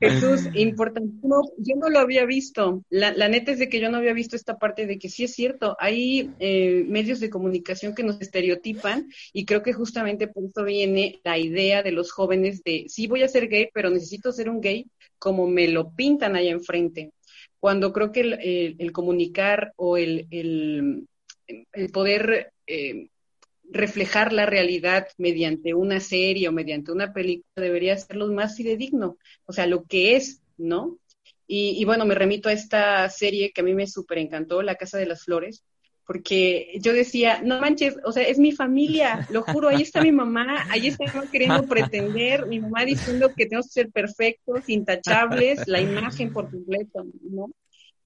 Jesús, importantísimo. Yo no lo había visto. La, la, neta es de que yo no había visto esta parte de que sí es cierto. Hay eh, medios de comunicación que nos estereotipan y creo que justamente por eso viene la idea de los jóvenes de sí voy a ser gay, pero necesito ser un gay como me lo pintan allá enfrente. Cuando creo que el, el, comunicar o el, el, el poder eh, reflejar la realidad mediante una serie o mediante una película debería ser lo más fidedigno, o sea, lo que es, ¿no? Y, bueno, me remito a esta serie que a mí me súper encantó, La Casa de las Flores, porque yo decía, no manches, o sea, es mi familia, lo juro, ahí está mi mamá, ahí está queriendo pretender, mi mamá diciendo que tenemos que ser perfectos, intachables, la imagen por completo, ¿no?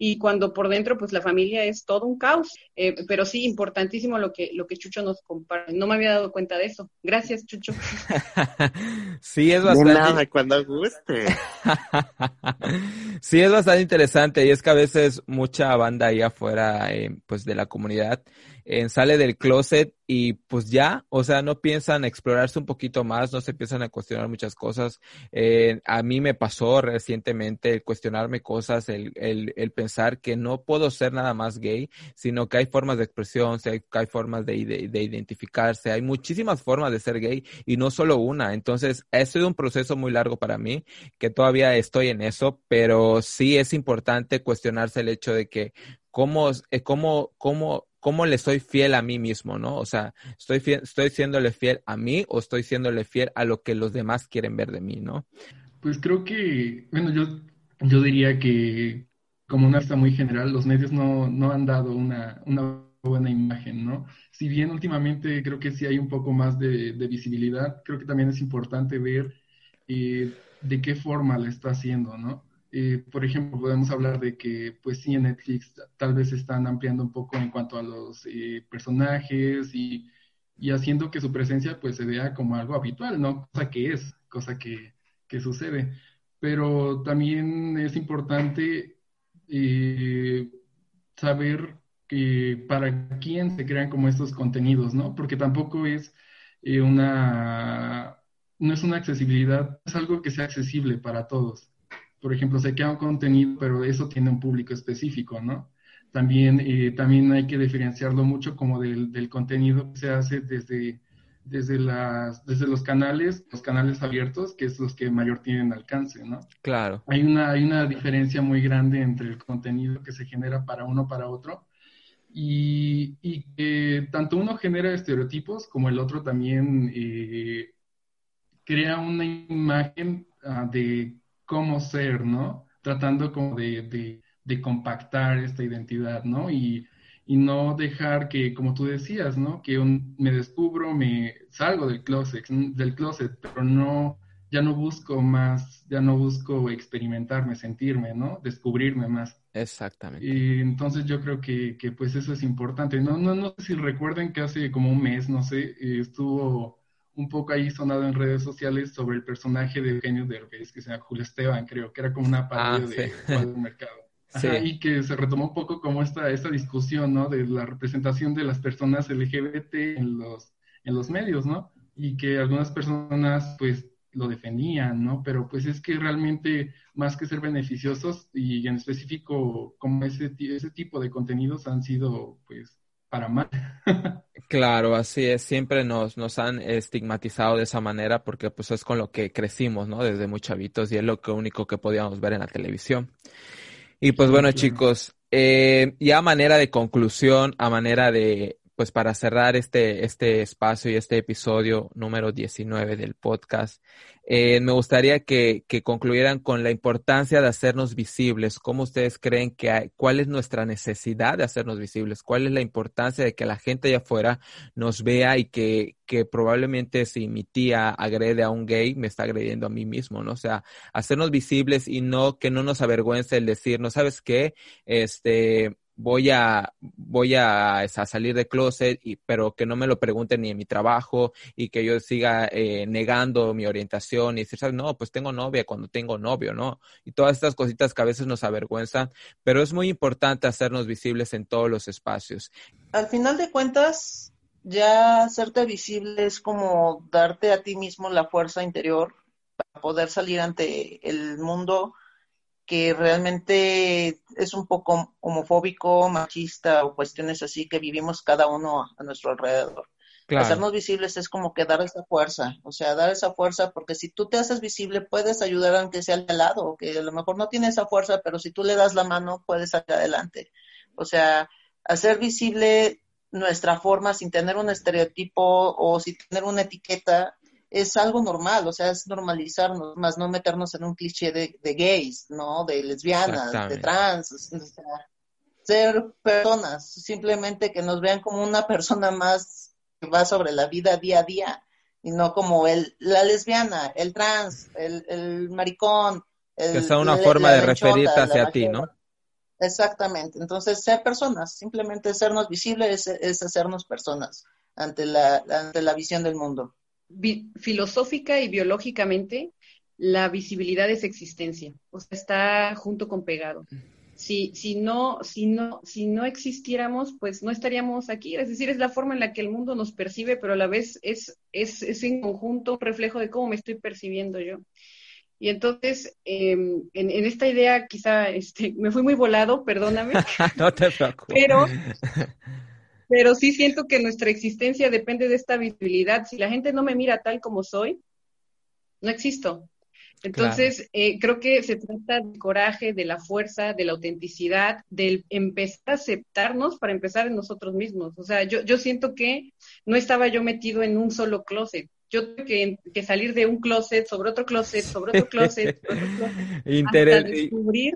Y cuando por dentro pues la familia es todo un caos. Eh, pero sí, importantísimo lo que, lo que Chucho nos comparte. No me había dado cuenta de eso. Gracias, Chucho. sí, es bastante... nada, cuando guste. sí, es bastante interesante y es que a veces mucha banda ahí afuera eh, pues de la comunidad sale del closet y pues ya, o sea, no piensan explorarse un poquito más, no se empiezan a cuestionar muchas cosas. Eh, a mí me pasó recientemente el cuestionarme cosas, el, el, el, pensar que no puedo ser nada más gay, sino que hay formas de expresión, que hay formas de, de, identificarse, hay muchísimas formas de ser gay y no solo una. Entonces, ha sido un proceso muy largo para mí, que todavía estoy en eso, pero sí es importante cuestionarse el hecho de que cómo, eh, cómo, cómo cómo le soy fiel a mí mismo, ¿no? O sea, estoy, estoy siéndole fiel a mí o estoy siéndole fiel a lo que los demás quieren ver de mí, ¿no? Pues creo que, bueno, yo, yo diría que como una está muy general, los medios no, no han dado una, una, buena imagen, ¿no? Si bien últimamente creo que sí hay un poco más de, de visibilidad, creo que también es importante ver eh, de qué forma la está haciendo, ¿no? Eh, por ejemplo, podemos hablar de que, pues sí, en Netflix tal vez están ampliando un poco en cuanto a los eh, personajes y, y, haciendo que su presencia pues se vea como algo habitual, ¿no? Cosa que es, cosa que, que sucede. Pero también es importante eh, saber que para quién se crean como estos contenidos, ¿no? Porque tampoco es una no es una accesibilidad, es algo que sea accesible para todos. Por ejemplo, se queda un contenido, pero eso tiene un público específico, ¿no? También, eh, también hay que diferenciarlo mucho como del, del contenido que se hace desde desde, las, desde los canales, los canales abiertos, que es los que mayor tienen alcance, ¿no? Claro. Hay una, hay una diferencia muy grande entre el contenido que se genera para uno para otro y, y que tanto uno genera estereotipos como el otro también eh, crea una imagen ah, de cómo ser, ¿no? Tratando como de, de, de compactar esta identidad, ¿no? Y y no dejar que, como tú decías, ¿no? Que me descubro, me salgo del closet, del closet, pero no, ya no busco más, ya no busco experimentarme, sentirme, ¿no? Descubrirme más. Exactamente. Y entonces yo creo que, que, pues eso es importante. No, no, no sé si recuerden que hace como un mes, no sé, estuvo un poco ahí sonado en redes sociales sobre el personaje de Eugenio Derbez, que se llama Julio Esteban, creo, que era como una parodia ah, de Mercado y que se retomó un poco como esta, esta discusión, ¿no? De la representación de las personas LGBT en los, en los medios, ¿no? Y que algunas personas, pues, lo defendían, ¿no? Pero pues es que realmente, más que ser beneficiosos, y en específico como ese, ese tipo de contenidos han sido, pues, para mal. Claro, así es. Siempre nos, nos han estigmatizado de esa manera porque pues es con lo que crecimos, ¿no? Desde muy chavitos y es lo que único que podíamos ver en la televisión. Y pues bueno, chicos, eh, ya a manera de conclusión, a manera de, pues para cerrar este, este espacio y este episodio número 19 del podcast, eh, me gustaría que, que, concluyeran con la importancia de hacernos visibles. ¿Cómo ustedes creen que hay, cuál es nuestra necesidad de hacernos visibles? ¿Cuál es la importancia de que la gente allá afuera nos vea y que, que probablemente si mi tía agrede a un gay, me está agrediendo a mí mismo, ¿no? O sea, hacernos visibles y no que no nos avergüence el decir, no sabes qué, este, voy a voy a, salir de closet y pero que no me lo pregunten ni en mi trabajo y que yo siga eh, negando mi orientación y decir no pues tengo novia cuando tengo novio no y todas estas cositas que a veces nos avergüenzan pero es muy importante hacernos visibles en todos los espacios. Al final de cuentas ya hacerte visible es como darte a ti mismo la fuerza interior para poder salir ante el mundo que realmente es un poco homofóbico, machista o cuestiones así que vivimos cada uno a nuestro alrededor. Hacernos visibles es como que dar esa fuerza, o sea, dar esa fuerza, porque si tú te haces visible puedes ayudar aunque sea al lado, que a lo mejor no tiene esa fuerza, pero si tú le das la mano puedes salir adelante. O sea, hacer visible nuestra forma sin tener un estereotipo o sin tener una etiqueta es algo normal, o sea, es normalizarnos, más no meternos en un cliché de, gays, ¿no? De lesbianas, de trans, o sea, ser personas, simplemente que nos vean como una persona más que va sobre la vida día a día y no como el, la lesbiana, el trans, el, el maricón. El, que sea una forma de referirte hacia ti, ¿no? Exactamente. Entonces, ser personas, simplemente sernos visibles es, es hacernos personas ante la, ante la visión del mundo filosófica y biológicamente, la visibilidad es existencia, o sea, está junto con pegado. Si, si, no, si, no, si no existiéramos, pues no estaríamos aquí. Es decir, es la forma en la que el mundo nos percibe, pero a la vez es, es, es en conjunto un reflejo de cómo me estoy percibiendo yo. Y entonces, em, en, en, esta idea quizá este, me fui muy volado, perdóname. no te preocupes. Pero, pero sí siento que nuestra existencia depende de esta visibilidad. Si la gente no me mira tal como soy, no existo. Entonces, eh, creo que se trata del coraje, de la fuerza, de la autenticidad, del empezar a aceptarnos para empezar en nosotros mismos. O sea, yo, yo siento que no estaba yo metido en un solo closet. Yo tuve que, que salir de un closet sobre otro closet, sobre otro closet, sobre otro closet hasta descubrir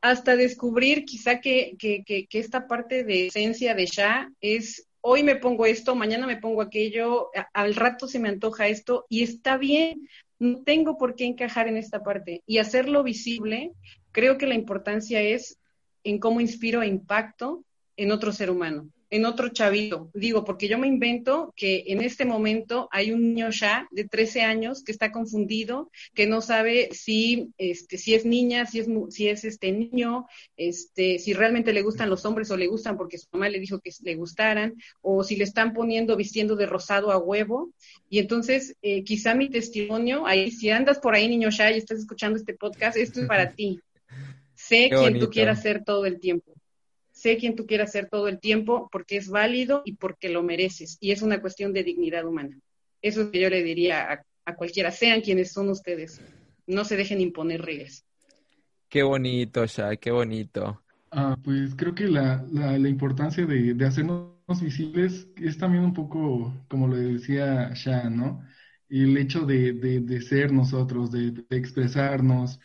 hasta descubrir quizá que, que, que, esta parte de esencia de ya es hoy me pongo esto, mañana me pongo aquello, al rato se me antoja esto y está bien, no tengo por qué encajar en esta parte y hacerlo visible, creo que la importancia es en cómo inspiro e impacto en otro ser humano. En otro chavito. Digo, porque yo me invento que en este momento hay un niño ya de 13 años que está confundido, que no sabe si, este, si es niña, si es, si es este niño, este, si realmente le gustan los hombres o le gustan porque su mamá le dijo que le gustaran, o si le están poniendo vistiendo de rosado a huevo. Y entonces, eh, quizá mi testimonio, ahí, si andas por ahí, niño ya, y estás escuchando este podcast, esto es para ti. Sé quién tú quieras ser todo el tiempo sé quién tú quieras ser todo el tiempo porque es válido y porque lo mereces. Y es una cuestión de dignidad humana. Eso es lo que yo le diría a, cualquiera, sean quienes son ustedes. No se dejen imponer reglas. Qué bonito, Shai, qué bonito. Ah, pues creo que la, la, la importancia de, de, hacernos visibles es también un poco, como lo decía Shah, ¿no? El hecho de, de, de ser nosotros, de, expresarnos,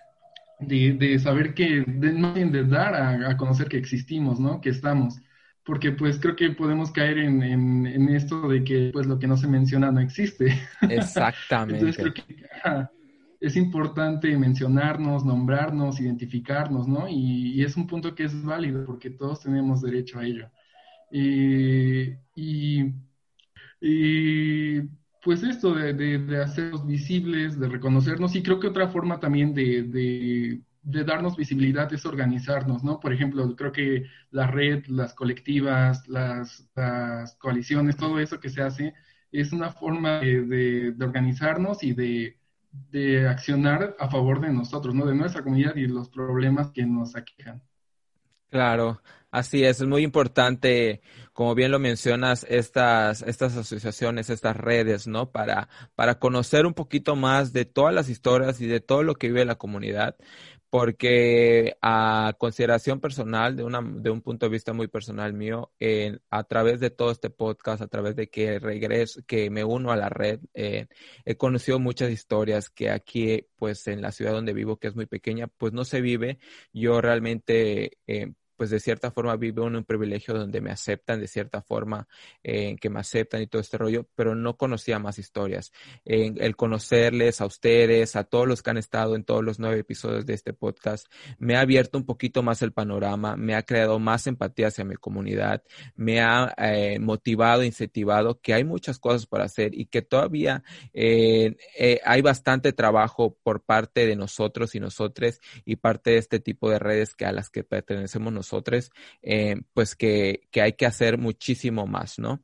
de, saber que, de, no de dar a, conocer que existimos, ¿no? Que estamos. Porque pues creo que podemos caer en, en, esto de que pues lo que no se menciona no existe. Exactamente. Entonces creo que es importante mencionarnos, nombrarnos, identificarnos, ¿no? Y, y, es un punto que es válido porque todos tenemos derecho a ello. y, y pues esto de, de, hacernos visibles, de reconocernos, y creo que otra forma también de, de, darnos visibilidad es organizarnos, ¿no? Por ejemplo, creo que la red, las colectivas, las, las coaliciones, todo eso que se hace, es una forma de, organizarnos y de, accionar a favor de nosotros, ¿no? De nuestra comunidad y los problemas que nos aquejan. Claro, así es, es muy importante, como bien lo mencionas, estas, estas asociaciones, estas redes, ¿no? Para, para conocer un poquito más de todas las historias y de todo lo que vive la comunidad, porque a consideración personal, de, una, de un punto de vista muy personal mío, a través de todo este podcast, a través de que regreso, que me uno a la red, eh, he conocido muchas historias que aquí, pues en la ciudad donde vivo, que es muy pequeña, pues no se vive. Yo realmente eh, pues de cierta forma vivo en un privilegio donde me aceptan, de cierta forma eh, que me aceptan y todo este rollo, pero no conocía más historias. el conocerles a ustedes, a todos los que han estado en todos los nueve episodios de este podcast, me ha abierto un poquito más el panorama, me ha creado más empatía hacia mi comunidad, me ha eh, motivado, incentivado que hay muchas cosas para hacer y que todavía eh, hay bastante trabajo por parte de nosotros y nosotros y parte de este tipo de redes que a las que pertenecemos nosotros nosotros, eh, pues que, que, hay que hacer muchísimo más, ¿no?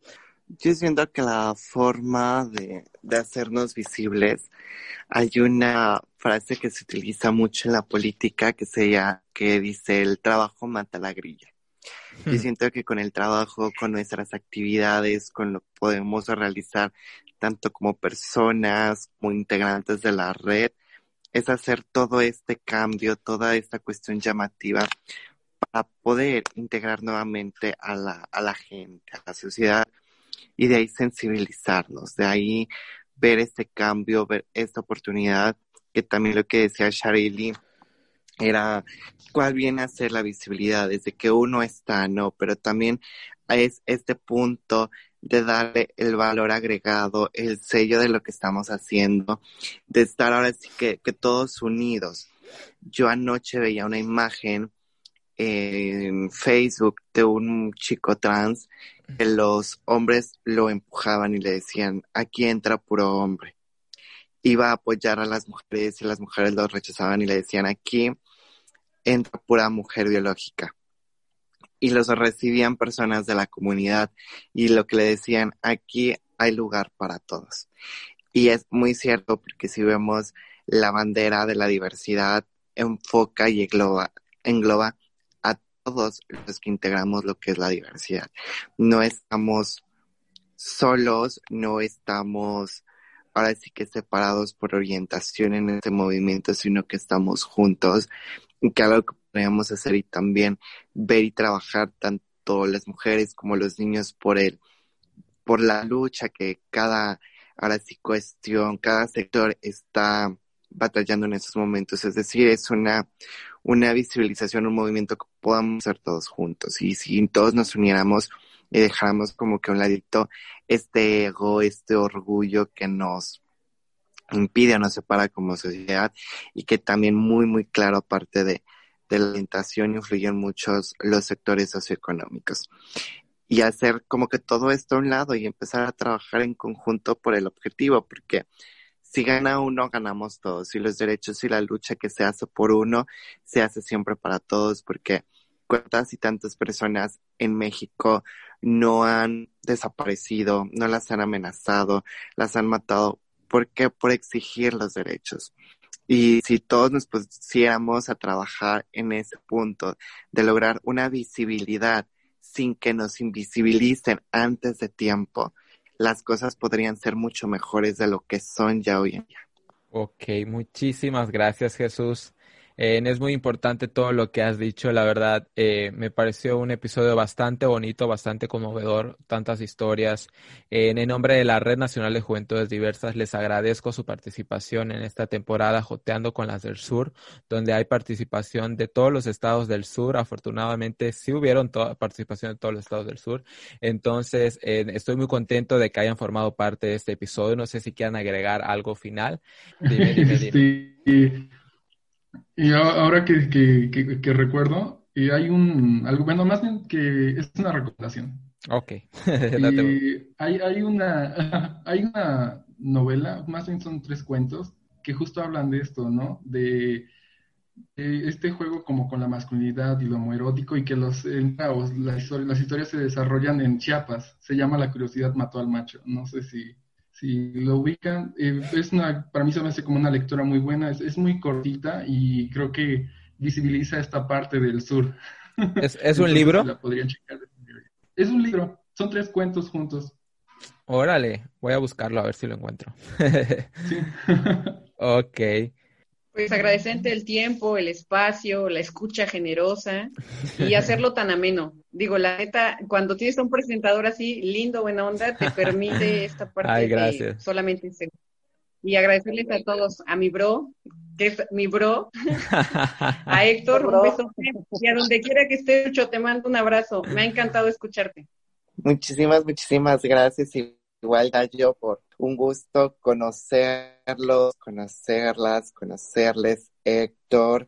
Yo siento que la forma de, de hacernos visibles, hay una frase que se utiliza mucho en la política que, sea, que dice el trabajo mata la grilla. Yo hmm. siento que con el trabajo, con nuestras actividades, con lo que podemos realizar tanto como personas, como integrantes de la red, es hacer todo este cambio, toda esta cuestión llamativa para poder integrar nuevamente a la, a la gente, a la sociedad y de ahí sensibilizarnos, de ahí ver este cambio, ver esta oportunidad, que también lo que decía Sharili era cuál viene a ser la visibilidad, desde que uno está, ¿no? Pero también es este punto de darle el valor agregado, el sello de lo que estamos haciendo, de estar ahora sí que, que todos unidos. Yo anoche veía una imagen en Facebook de un chico trans que los hombres lo empujaban y le decían, aquí entra puro hombre. Iba a apoyar a las mujeres y las mujeres lo rechazaban y le decían, aquí entra pura mujer biológica. Y los recibían personas de la comunidad y lo que le decían, aquí hay lugar para todos. Y es muy cierto porque si vemos la bandera de la diversidad, enfoca y engloba, engloba todos los que integramos lo que es la diversidad. No estamos solos, no estamos ahora sí que separados por orientación en este movimiento, sino que estamos juntos y que algo que podríamos hacer y también ver y trabajar tanto las mujeres como los niños por el, por la lucha que cada ahora sí cuestión, cada sector está batallando en estos momentos. Es decir, es una, una visibilización, un movimiento que podamos hacer todos juntos. Y si todos nos uniéramos y dejáramos como que un ladito este ego, este orgullo que nos impide o nos separa como sociedad y que también muy, muy claro, aparte de, de la orientación, influyen muchos los sectores socioeconómicos. y hacer como que todo esto a un lado y empezar a trabajar en conjunto por el objetivo, porque si gana uno, ganamos todos. Y los derechos y la lucha que se hace por uno, se hace siempre para todos, porque cuántas y tantas personas en México no han desaparecido, no las han amenazado, las han matado. ¿Por qué? Por exigir los derechos. Y si todos nos pusiéramos a trabajar en ese punto de lograr una visibilidad sin que nos invisibilicen antes de tiempo, las cosas podrían ser mucho mejores de lo que son ya hoy en día. Ok, muchísimas gracias Jesús. Eh, es muy importante todo lo que has dicho, la verdad. Eh, me pareció un episodio bastante bonito, bastante conmovedor, tantas historias. en el nombre de la Red Nacional de Juventudes Diversas, les agradezco su participación en esta temporada Joteando con las del Sur, donde hay participación de todos los estados del sur. Afortunadamente, sí hubieron participación de todos los estados del sur. Entonces, eh, estoy muy contento de que hayan formado parte de este episodio. No sé si quieran agregar algo final. Dime, dime, dime. Y ahora que, que, recuerdo, y hay un, algo, bueno, más bien que es una recomendación. Ok. hay, hay, una, hay una novela, más bien son tres cuentos, que justo hablan de esto, ¿no? De, este juego como con la masculinidad y lo homoerótico y que los, las, las historias se desarrollan en Chiapas. Se llama La curiosidad mató al macho. No sé si si lo ubican, eh, es una, para mí se me hace como una lectura muy buena, es, muy cortita y creo que visibiliza esta parte del sur. ¿Es, un libro? Es un libro, son tres cuentos juntos. Órale, voy a buscarlo a ver si lo encuentro. sí. ok. Pues agradecente el tiempo, el espacio, la escucha generosa y hacerlo tan ameno. Digo, la neta, cuando tienes a un presentador así, lindo, buena onda, te permite esta parte Ay, de solamente y agradecerles a todos, a mi bro, que es mi bro, a Héctor, un beso, y a donde quiera que esté, te mando un abrazo. Me ha encantado escucharte. Muchísimas, muchísimas gracias. Igual yo por un gusto conocerlos, conocerlas, conocerles, Héctor,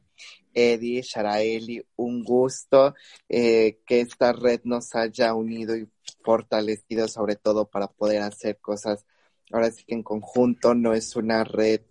Eddie, Sharaeli, un gusto eh, que esta red nos haya unido y fortalecido sobre todo para poder hacer cosas. Ahora sí que en conjunto no es una red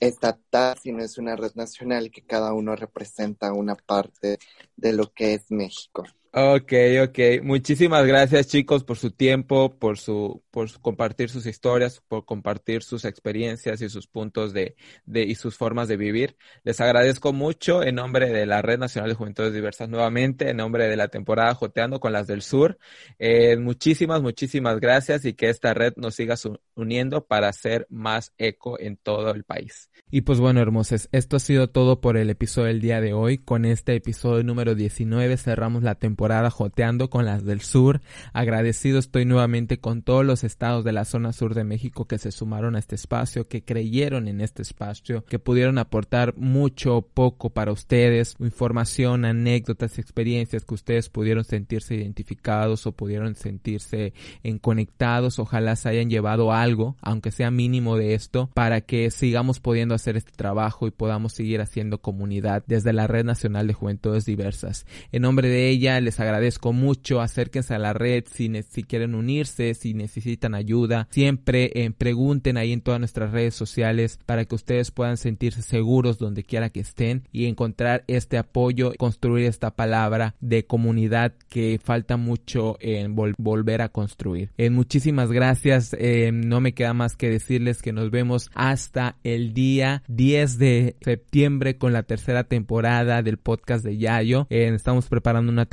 estatal, sino es una red nacional que cada uno representa una parte de lo que es México. Ok, ok. Muchísimas gracias chicos por su tiempo, por su, por compartir sus historias, por compartir sus experiencias y sus puntos de, de, y sus formas de vivir. Les agradezco mucho en nombre de la Red Nacional de Juventudes Diversas nuevamente, en nombre de la temporada Joteando con las del Sur. Eh, muchísimas, muchísimas gracias y que esta red nos siga uniendo para hacer más eco en todo el país. Y pues bueno, hermosos, esto ha sido todo por el episodio del día de hoy. Con este episodio número 19 cerramos la temporada joteando con las del sur. Agradecido estoy nuevamente con todos los estados de la zona sur de México que se sumaron a este espacio, que creyeron en este espacio, que pudieron aportar mucho o poco para ustedes, información, anécdotas, experiencias que ustedes pudieron sentirse identificados o pudieron sentirse en conectados. Ojalá se hayan llevado algo, aunque sea mínimo de esto, para que sigamos pudiendo hacer este trabajo y podamos seguir haciendo comunidad desde la Red Nacional de Juventudes Diversas. En nombre de ella les agradezco mucho. Acérquense a la red si, si quieren unirse, si necesitan ayuda. Siempre eh, pregunten ahí en todas nuestras redes sociales para que ustedes puedan sentirse seguros donde quiera que estén y encontrar este apoyo, construir esta palabra de comunidad que falta mucho en volver a construir. Eh, muchísimas gracias. Eh, no me queda más que decirles que nos vemos hasta el día 10 de septiembre con la tercera temporada del podcast de Yayo. estamos preparando una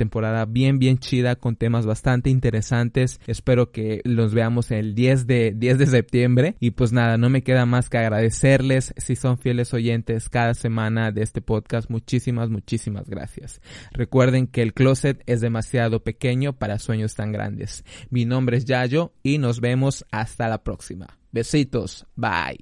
bien, bien chida con temas bastante interesantes. Espero que los veamos el 10 de, 10 de septiembre. Y pues nada, no me queda más que agradecerles si son fieles oyentes cada semana de este podcast. Muchísimas, muchísimas gracias. Recuerden que el closet es demasiado pequeño para sueños tan grandes. Mi nombre es Yayo y nos vemos hasta la próxima. Besitos. Bye.